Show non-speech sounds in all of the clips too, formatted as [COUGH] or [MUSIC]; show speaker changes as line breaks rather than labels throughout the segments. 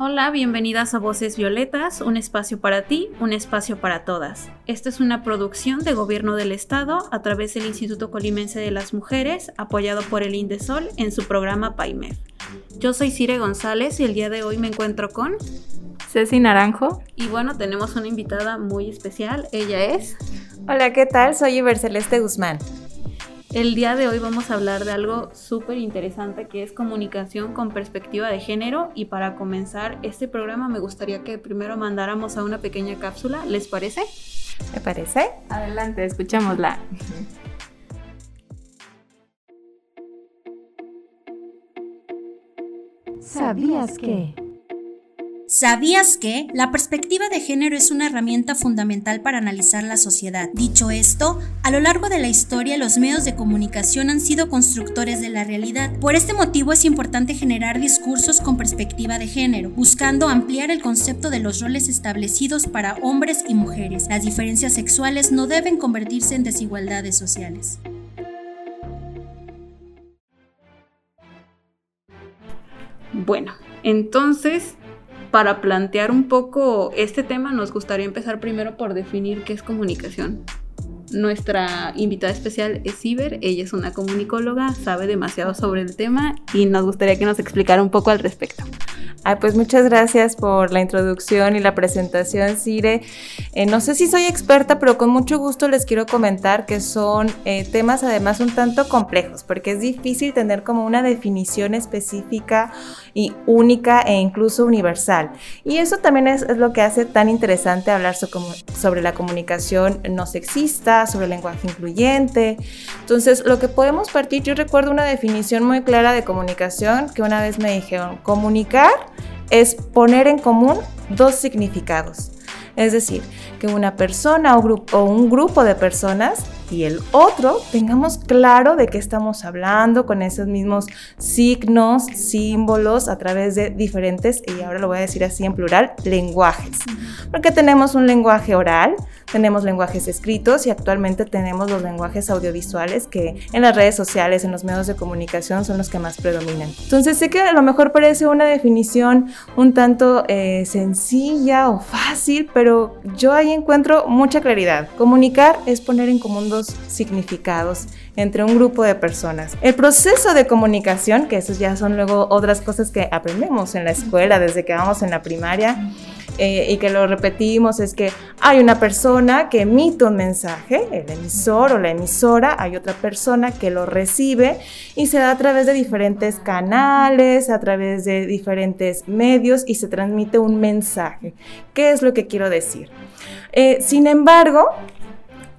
Hola, bienvenidas a Voces Violetas, un espacio para ti, un espacio para todas. Esta es una producción de Gobierno del Estado a través del Instituto Colimense de las Mujeres, apoyado por el Indesol en su programa PAIMEF. Yo soy Cire González y el día de hoy me encuentro con
Ceci Naranjo.
Y bueno, tenemos una invitada muy especial. Ella es.
Hola, ¿qué tal? Soy Iberceleste Guzmán.
El día de hoy vamos a hablar de algo súper interesante que es comunicación con perspectiva de género y para comenzar este programa me gustaría que primero mandáramos a una pequeña cápsula, ¿les parece?
¿Me parece?
Adelante, escuchémosla.
¿Sabías que?
¿Sabías que la perspectiva de género es una herramienta fundamental para analizar la sociedad? Dicho esto, a lo largo de la historia los medios de comunicación han sido constructores de la realidad. Por este motivo es importante generar discursos con perspectiva de género, buscando ampliar el concepto de los roles establecidos para hombres y mujeres. Las diferencias sexuales no deben convertirse en desigualdades sociales.
Bueno, entonces para plantear un poco este tema, nos gustaría empezar primero por definir qué es comunicación. Nuestra invitada especial es Iber, ella es una comunicóloga, sabe demasiado sobre el tema y nos gustaría que nos explicara un poco al respecto
pues muchas gracias por la introducción y la presentación, Cire. Eh, no sé si soy experta, pero con mucho gusto les quiero comentar que son eh, temas además un tanto complejos, porque es difícil tener como una definición específica y única e incluso universal. Y eso también es, lo que hace tan interesante hablar sobre la comunicación no sexista, sobre lenguaje incluyente. Entonces, lo que podemos partir, yo recuerdo una definición muy clara de comunicación que una vez me dijeron, comunicar es poner en común dos significados. Es decir, que una persona o, un grupo de personas y el otro tengamos claro de qué estamos hablando con esos mismos signos, símbolos a través de diferentes, y ahora lo voy a decir así en plural, lenguajes. Porque tenemos un lenguaje oral, tenemos lenguajes escritos y actualmente tenemos los lenguajes audiovisuales que en las redes sociales, en los medios de comunicación son los que más predominan. Entonces sé que a lo mejor parece una definición un tanto eh, sencilla o fácil, pero yo ahí encuentro mucha claridad. Comunicar es poner en común dos significados entre un grupo de personas. El proceso de comunicación, que esos ya son luego otras cosas que aprendemos en la escuela desde que vamos en la primaria, eh, y que lo repetimos es que hay una persona que emite un mensaje, el emisor o la emisora, hay otra persona que lo recibe y se da a través de diferentes canales, a través de diferentes medios y se transmite un mensaje. ¿Qué es lo que quiero decir? Eh, sin embargo,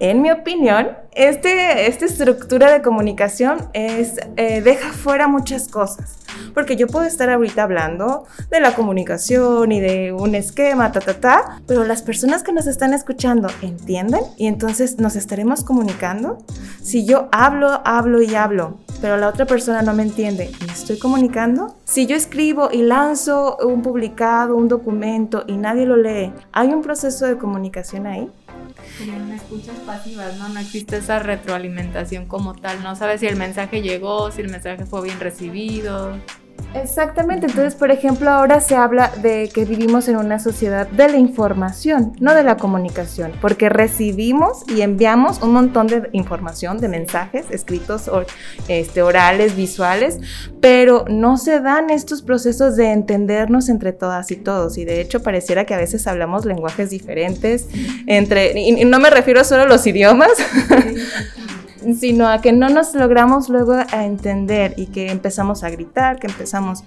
en mi opinión, este, esta estructura de comunicación es, eh, deja fuera muchas cosas. Porque yo puedo estar ahorita hablando de la comunicación y de un esquema, ta, ta, ta, pero las personas que nos están escuchando entienden y entonces nos estaremos comunicando. Si yo hablo, hablo y hablo, pero la otra persona no me entiende, ¿me estoy comunicando? Si yo escribo y lanzo un publicado, un documento y nadie lo lee, ¿hay un proceso de comunicación ahí?
Serían escuchas pasivas, ¿no? No existe esa retroalimentación como tal. No sabes si el mensaje llegó, si el mensaje fue bien recibido.
Exactamente, entonces por ejemplo ahora se habla de que vivimos en una sociedad de la información, no de la comunicación, porque recibimos y enviamos un montón de información, de mensajes escritos, este, orales, visuales, pero no se dan estos procesos de entendernos entre todas y todos, y de hecho pareciera que a veces hablamos lenguajes diferentes, entre, y no me refiero solo a los idiomas, [LAUGHS] sino a que no nos logramos luego a entender y que empezamos a gritar, que empezamos...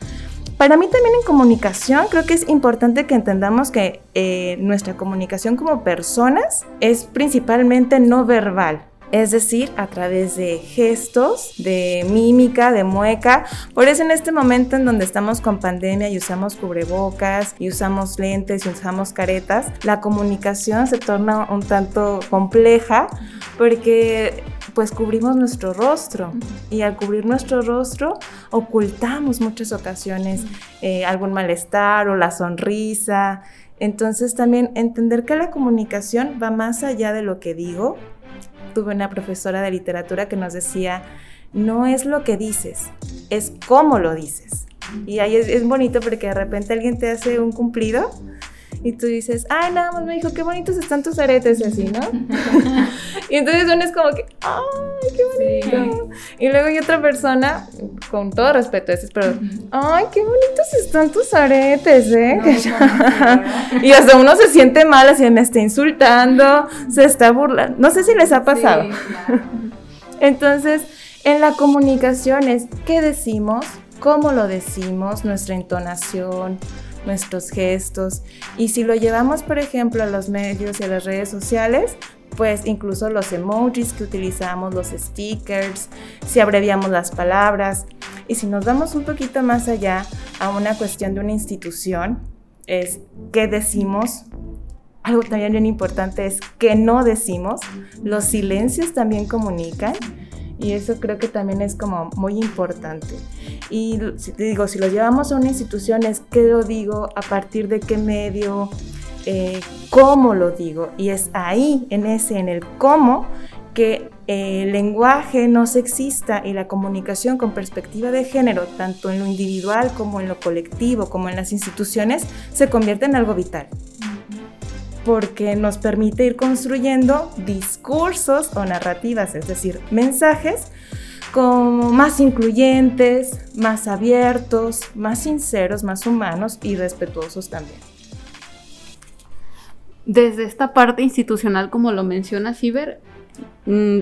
Para mí también en comunicación creo que es importante que entendamos que eh, nuestra comunicación como personas es principalmente no verbal. es decir, a través de gestos, de mímica, de mueca. Por eso en este momento en donde estamos con pandemia y usamos cubrebocas y usamos lentes y usamos caretas, la comunicación se torna un tanto compleja porque pues cubrimos nuestro rostro y al cubrir nuestro rostro ocultamos muchas ocasiones eh, algún malestar o la sonrisa. Entonces también entender que la comunicación va más allá de lo que digo. Tuve una profesora de literatura que nos decía, no es lo que dices, es cómo lo dices. Y ahí es, es bonito porque de repente alguien te hace un cumplido y tú dices, ay, nada más me dijo, qué bonitos están tus aretes y así, ¿no? [LAUGHS] y entonces uno es como que, ay, qué bonito. Y luego hay otra persona, con todo respeto, ese, pero, ay, qué bonitos están tus aretes, ¿eh? [LAUGHS] [LAUGHS] y hasta uno se siente mal, así me está insultando, se está burlando. No sé si les ha pasado. entonces, en la comunicación es qué decimos, cómo lo decimos, nuestra entonación, nuestros gestos. Y si lo llevamos, por ejemplo, a los medios y a las redes sociales, pues incluso los emojis que utilizamos, los stickers, si abreviamos las palabras. Y si nos damos un poquito más allá a una cuestión de una institución, es qué decimos. Algo también bien importante es qué no decimos. Los silencios también comunican. Y eso creo que también es como muy importante. Y digo, si lo llevamos a una institución, es qué lo digo, a partir de qué medio, eh, cómo lo digo. Y es ahí, en ese, en el cómo, que el lenguaje no sexista y la comunicación con perspectiva de género, tanto en lo individual como en lo colectivo, como en las instituciones, se convierte en algo vital porque nos permite ir construyendo discursos o narrativas, es decir, mensajes como más incluyentes, más abiertos, más sinceros, más humanos y respetuosos también.
Desde esta parte institucional, como lo menciona Ciber,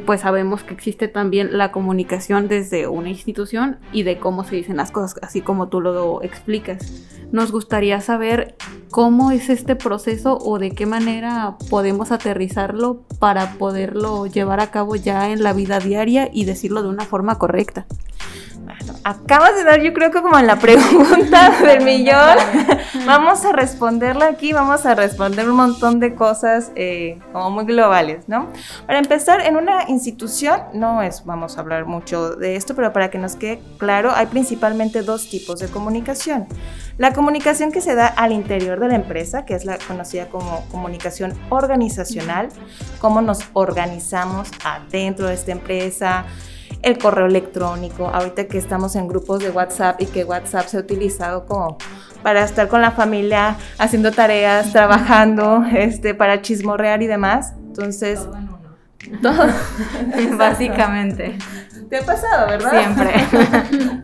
pues sabemos que existe también la comunicación desde una institución y de cómo se dicen las cosas, así como tú lo explicas. Nos gustaría saber cómo es este proceso o de qué manera podemos aterrizarlo para poderlo llevar a cabo ya en la vida diaria y decirlo de una forma correcta
acabas de dar yo creo que como en la pregunta [LAUGHS] del millón. [LAUGHS] vamos a responderla aquí, vamos a responder un montón de cosas eh, como muy globales, ¿no? Para empezar, en una institución, no es, vamos a hablar mucho de esto, pero para que nos quede claro, hay principalmente dos tipos de comunicación. La comunicación que se da al interior de la empresa, que es la conocida como comunicación organizacional, cómo nos organizamos adentro de esta empresa, el correo electrónico, ahorita que estamos en grupos de WhatsApp y que WhatsApp se ha utilizado como para estar con la familia, haciendo tareas, trabajando, este, para chismorrear y demás. Entonces,
todo [LAUGHS] Básicamente.
¿Te ha pasado, verdad?
Siempre. [LAUGHS]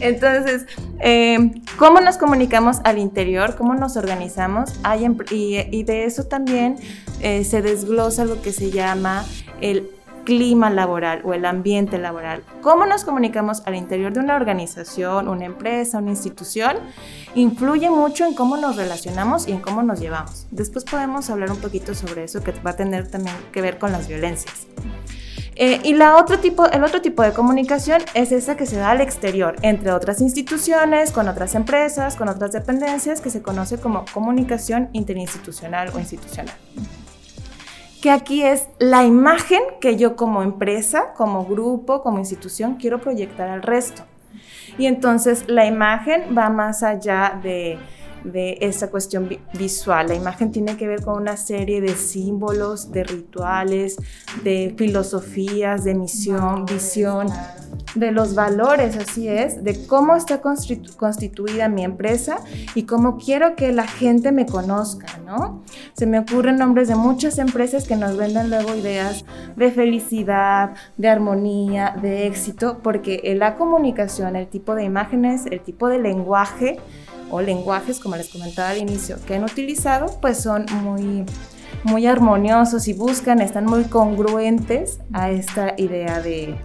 Entonces, eh, ¿cómo nos comunicamos al interior? ¿Cómo nos organizamos? Hay, y, de eso también eh, se desglosa lo que se llama el clima laboral o el ambiente laboral, cómo nos comunicamos al interior de una organización, una empresa, una institución, influye mucho en cómo nos relacionamos y en cómo nos llevamos. Después podemos hablar un poquito sobre eso que va a tener también que ver con las violencias. Eh, y la otro tipo, el otro tipo de comunicación es esa que se da al exterior, entre otras instituciones, con otras empresas, con otras dependencias, que se conoce como comunicación interinstitucional o institucional que aquí es la imagen que yo como empresa, como grupo, como institución quiero proyectar al resto. Y entonces la imagen va más allá de de esa cuestión visual. La imagen tiene que ver con una serie de símbolos, de rituales, de filosofías, de misión, visión, de los valores, así es, de cómo está constituida mi empresa y cómo quiero que la gente me conozca, ¿no? Se me ocurren nombres de muchas empresas que nos venden luego ideas de felicidad, de armonía, de éxito, porque la comunicación, el tipo de imágenes, el tipo de lenguaje, o lenguajes, como les comentaba al inicio, que han utilizado, pues son muy, muy armoniosos y buscan, están muy congruentes a esta idea de,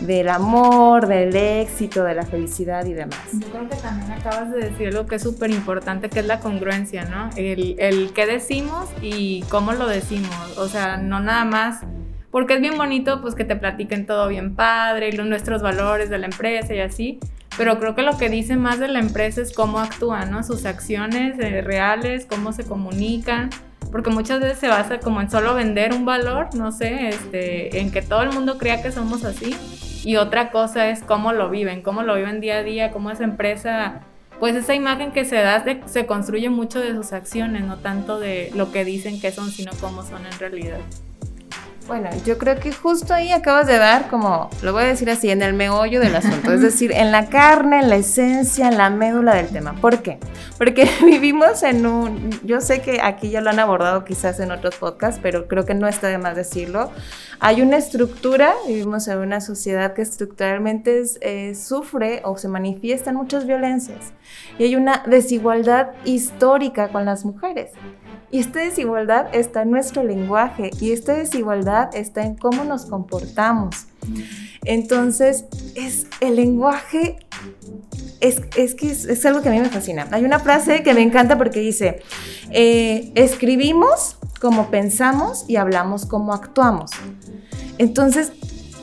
del amor, del éxito, de la felicidad y demás.
Yo creo que también acabas de decir algo que es súper importante, que es la congruencia, ¿no? El, el qué decimos y cómo lo decimos. O sea, no nada más porque es bien bonito pues que te platiquen todo bien padre, y los, nuestros valores de la empresa y así, pero creo que lo que dice más de la empresa es cómo actúan, ¿no? Sus acciones eh, reales, cómo se comunican, porque muchas veces se basa como en solo vender un valor, no sé, este, en que todo el mundo crea que somos así, y otra cosa es cómo lo viven, cómo lo viven día a día, cómo esa empresa pues esa imagen que se da se construye mucho de sus acciones, no tanto de lo que dicen que son, sino cómo son en realidad.
Bueno, yo creo que justo ahí acabas de dar, como lo voy a decir así, en el meollo del asunto, es [LAUGHS] decir, en la carne, en la esencia, en la médula del tema. ¿Por qué? Porque [LAUGHS] vivimos en un, yo sé que aquí ya lo han abordado quizás en otros podcasts, pero creo que no está de más decirlo. Hay una estructura, vivimos en una sociedad que estructuralmente eh, sufre o se manifiestan muchas violencias y hay una desigualdad histórica con las mujeres. Y esta desigualdad está en nuestro lenguaje y esta desigualdad está en cómo nos comportamos. Entonces, es el lenguaje es, es, que es, algo que a mí me fascina. Hay una frase que me encanta porque dice, eh, escribimos como pensamos y hablamos como actuamos. Entonces,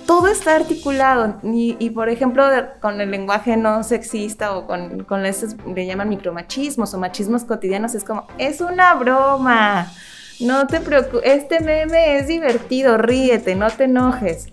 todo está articulado. Y, por ejemplo con el lenguaje no sexista o con, con esos le llaman micromachismos o machismos cotidianos es como es una broma. No te preocupes este meme es divertido ríete no te enojes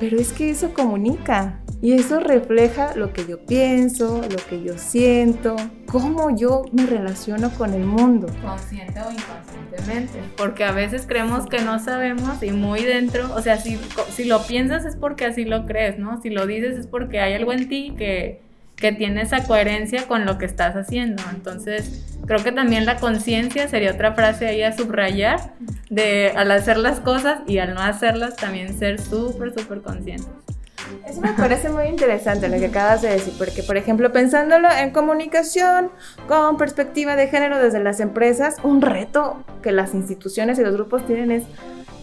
pero es que eso comunica y eso refleja lo que yo pienso, lo que yo siento, cómo yo me relaciono con el mundo.
Consciente o inconscientemente. Porque a veces creemos que no sabemos y muy dentro, o sea, si, si lo piensas es porque así lo crees, ¿no? Si lo dices es porque hay algo en ti que, que tiene esa coherencia con lo que estás haciendo. Entonces, creo que también la conciencia sería otra frase ahí a subrayar de al hacer las cosas y al no hacerlas también ser súper, súper conscientes.
Eso me parece muy interesante lo que acabas de decir, porque por ejemplo, pensándolo en comunicación con perspectiva de género desde las empresas, un reto que las instituciones y los grupos tienen es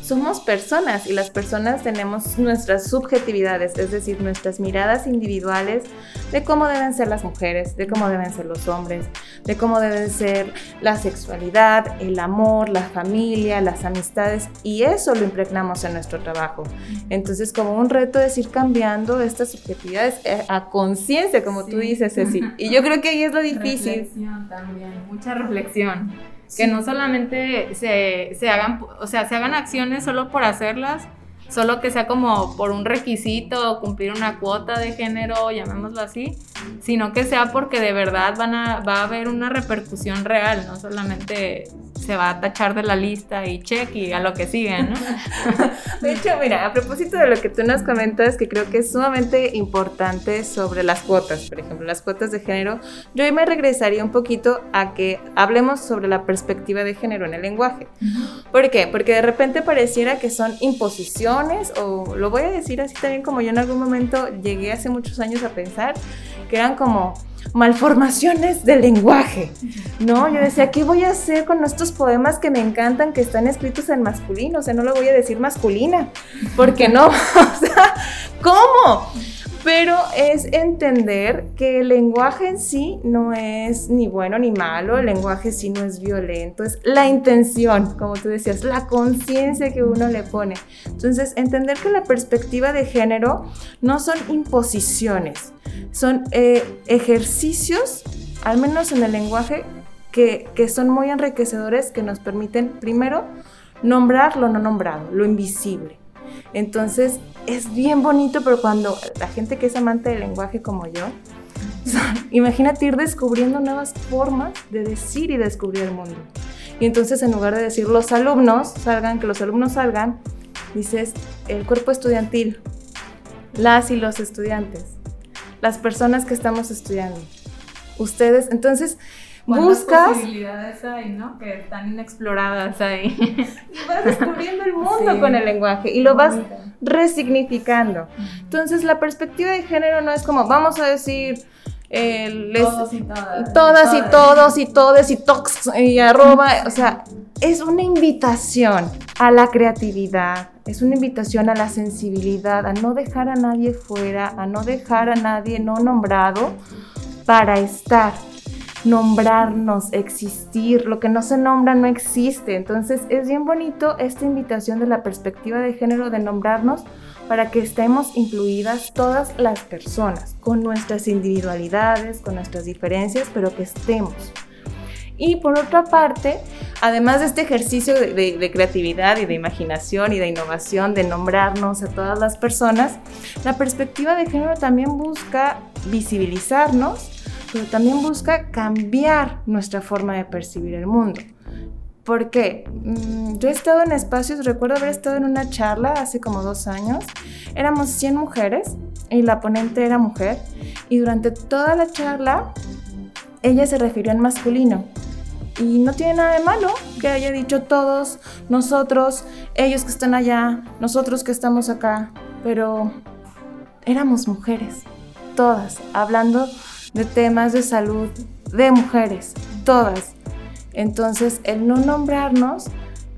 somos personas y las personas tenemos nuestras subjetividades, es decir, nuestras miradas individuales de cómo deben ser las mujeres, de cómo deben ser los hombres, de cómo deben ser la sexualidad, el amor, la familia, las amistades y eso lo impregnamos en nuestro trabajo. Entonces, como un reto es ir cambiando estas subjetividades eh, a conciencia, como tú dices, Ceci. [LAUGHS] Y yo creo que ahí es lo difícil.
Reflexión también, mucha reflexión. Que no solamente se, se, hagan, o sea, se hagan acciones solo por hacerlas, solo que sea como por un requisito, cumplir una cuota de género, llamémoslo así, sino que sea porque de verdad van a, va a haber una repercusión real, no solamente se va a tachar de la lista y check y a lo que sigue, ¿no? [LAUGHS]
de hecho, mira, a propósito de lo que tú nos comentas, que creo que es sumamente importante sobre las cuotas, por ejemplo, las cuotas de género, yo hoy me regresaría un poquito a que hablemos sobre la perspectiva de género en el lenguaje. ¿Por qué? Porque de repente pareciera que son imposiciones, o lo voy a decir así también como yo en algún momento llegué hace muchos años a pensar, que eran como malformaciones del lenguaje, ¿no? Yo decía, ¿qué voy a hacer con estos poemas que me encantan, que están escritos en masculino? O sea, no lo voy a decir masculina, porque no, [LAUGHS] o sea, ¿cómo? Pero es entender que el lenguaje en sí no es ni bueno ni malo, el lenguaje en sí no es violento, es la intención, como tú decías, la conciencia que uno le pone. Entonces, entender que la perspectiva de género no son imposiciones, son eh, ejercicios, al menos en el lenguaje, que, que son muy enriquecedores, que nos permiten, primero, nombrar lo no nombrado, lo invisible. Entonces, es bien bonito, pero cuando la gente que es amante del lenguaje como yo, imagínate ir descubriendo nuevas formas de decir y descubrir el mundo. Y entonces en lugar de decir los alumnos salgan, que los alumnos salgan, dices el cuerpo estudiantil, las y los estudiantes, las personas que estamos estudiando, ustedes. Entonces, buscas
posibilidades hay, ¿no? Que están inexploradas ahí. [LAUGHS]
Y vas descubriendo el mundo con el lenguaje y lo vas resignificando. Entonces, la perspectiva de género no es como vamos a decir
eh, todos y todas,
todas y todos y todes y tox y arroba, o sea, es una invitación a la creatividad, es una invitación a la sensibilidad, a no dejar a nadie fuera, a no dejar a nadie no nombrado para estar nombrarnos, existir. Lo que no se nombra no existe. Entonces es bien bonito esta invitación de la perspectiva de género de nombrarnos para que estemos incluidas todas las personas, con nuestras individualidades, con nuestras diferencias, pero que estemos. Y por otra parte, además de este ejercicio de, creatividad y de imaginación y de innovación, de nombrarnos a todas las personas, la perspectiva de género también busca visibilizarnos, pero también busca cambiar nuestra forma de percibir el mundo. ¿Por qué? Mm, yo he estado en espacios, recuerdo haber estado en una charla hace como dos años, éramos 100 mujeres y la ponente era mujer y durante toda la charla ella se refirió en masculino y no tiene nada de malo que haya dicho todos, nosotros, ellos que están allá, nosotros que estamos acá, pero éramos mujeres, todas, hablando de temas de salud de mujeres, todas. Entonces, el no nombrarnos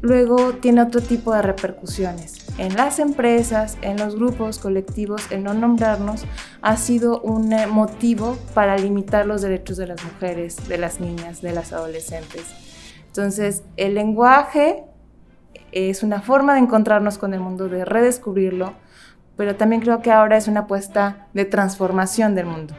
luego tiene otro tipo de repercusiones en las empresas, en los grupos colectivos, el no nombrarnos ha sido un eh, motivo para limitar los derechos de las mujeres, de las niñas, de las adolescentes. Entonces, el lenguaje es una forma de encontrarnos con el mundo, de redescubrirlo, pero también creo que ahora es una apuesta de transformación del mundo.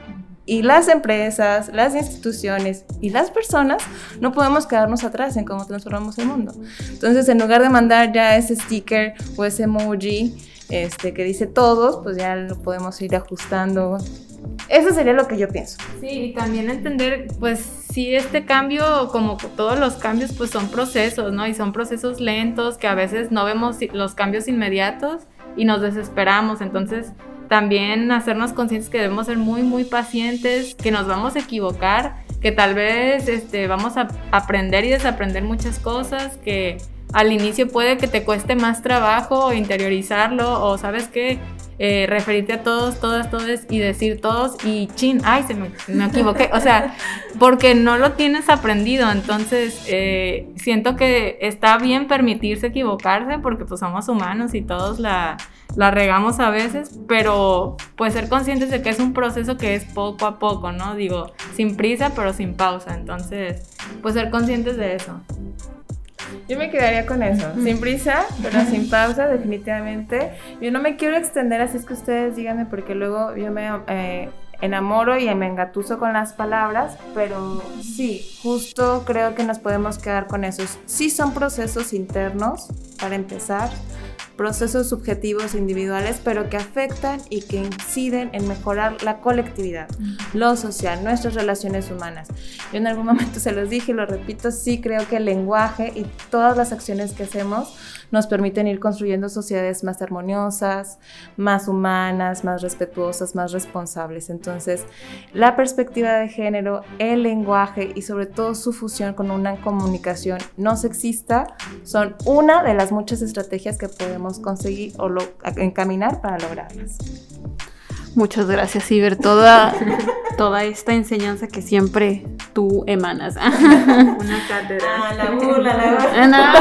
Y las empresas, las instituciones y las personas no podemos quedarnos atrás en cómo transformamos el mundo. Entonces, en lugar de mandar ya ese sticker o ese emoji este, que dice todos, pues ya lo podemos ir ajustando. Eso sería lo que yo pienso.
Sí, y también entender, pues sí, este cambio, como todos los cambios, pues son procesos, ¿no? Y son procesos lentos que a veces no vemos los cambios inmediatos y nos desesperamos. Entonces, también hacernos conscientes que debemos ser muy, muy pacientes, que nos vamos a equivocar, que tal vez este, vamos a aprender y desaprender muchas cosas, que al inicio puede que te cueste más trabajo interiorizarlo o sabes qué, eh, referirte a todos, todas, todos y decir todos y chin, ay, se me, me equivoqué. O sea, [LAUGHS] porque no lo tienes aprendido. Entonces, eh, siento que está bien permitirse equivocarse porque pues somos humanos y todos la, la regamos a veces, pero pues ser conscientes de que es un proceso que es poco a poco, ¿no? Digo, sin prisa, pero sin pausa. Entonces, pues ser conscientes de eso.
Yo me quedaría con eso, sin prisa, pero sin pausa, definitivamente. Yo no me quiero extender, así es que ustedes díganme, porque luego yo me eh, enamoro y me engatuso con las palabras, pero sí, justo creo que nos podemos quedar con esos. Sí son procesos internos, para empezar, procesos subjetivos individuales, pero que afectan y que inciden en mejorar la colectividad, lo social, nuestras relaciones humanas. Yo en algún momento se los dije y lo repito, sí creo que el lenguaje y todas las acciones que hacemos nos permiten ir construyendo sociedades más armoniosas, más humanas, más respetuosas, más responsables. Entonces, la perspectiva de género, el lenguaje y sobre todo su fusión con una comunicación no sexista son una de las muchas estrategias que podemos conseguir o encaminar para lograrlas.
Muchas gracias, Iber. Toda, toda esta enseñanza que siempre tú emanas. [LAUGHS]
Una cátedra.
Ah, la burla, la
burla.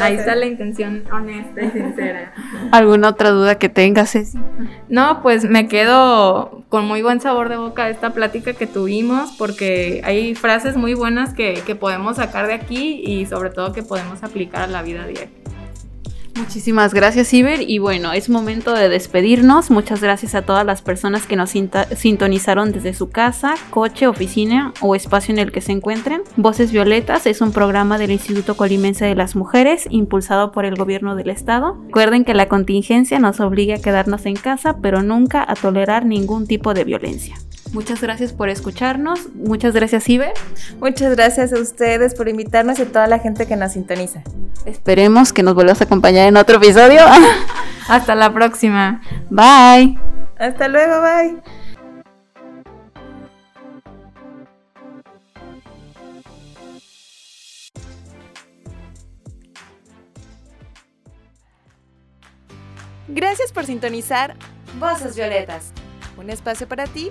Ahí está la intención honesta y sincera.
¿Alguna otra duda que tengas, Ceci?
No, pues me quedo con muy buen sabor de boca esta plática que tuvimos porque hay frases muy buenas que, que podemos sacar de aquí y sobre todo que podemos aplicar a la vida diaria.
Muchísimas gracias, Iber. Y bueno, es momento de despedirnos. Muchas gracias a todas las personas que nos sintonizaron desde su casa, coche, oficina o espacio en el que se encuentren. Voces Violetas es un programa del Instituto Colimense de las Mujeres impulsado por el gobierno del estado. Recuerden que la contingencia nos obliga a quedarnos en casa, pero nunca a tolerar ningún tipo de violencia. Muchas gracias por escucharnos. Muchas gracias, Ibe.
Muchas gracias a ustedes por invitarnos y a toda la gente que nos sintoniza.
Esperemos que nos vuelvas a acompañar en otro episodio. [LAUGHS]
Hasta la próxima.
Bye.
Hasta luego, bye.
Gracias por sintonizar Voces Violetas, un espacio para ti